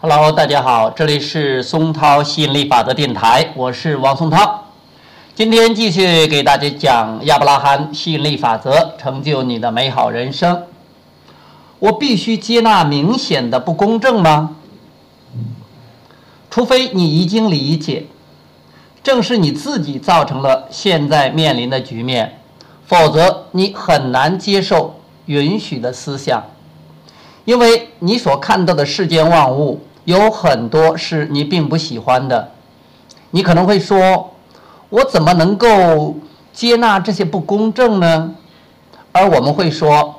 Hello，大家好，这里是松涛吸引力法则电台，我是王松涛。今天继续给大家讲亚伯拉罕吸引力法则，成就你的美好人生。我必须接纳明显的不公正吗？除非你已经理解，正是你自己造成了现在面临的局面，否则你很难接受允许的思想，因为你所看到的世间万物有很多是你并不喜欢的。你可能会说：“我怎么能够接纳这些不公正呢？”而我们会说。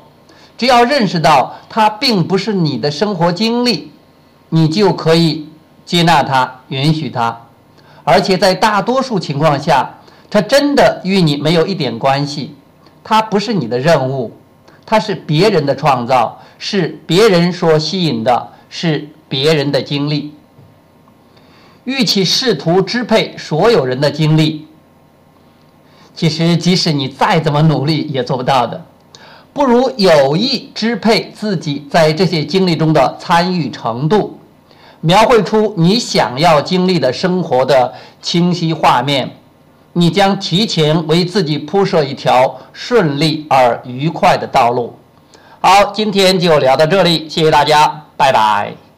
只要认识到它并不是你的生活经历，你就可以接纳它、允许它，而且在大多数情况下，它真的与你没有一点关系。它不是你的任务，它是别人的创造，是别人所吸引的，是别人的经历。与其试图支配所有人的经历，其实即使你再怎么努力，也做不到的。不如有意支配自己在这些经历中的参与程度，描绘出你想要经历的生活的清晰画面，你将提前为自己铺设一条顺利而愉快的道路。好，今天就聊到这里，谢谢大家，拜拜。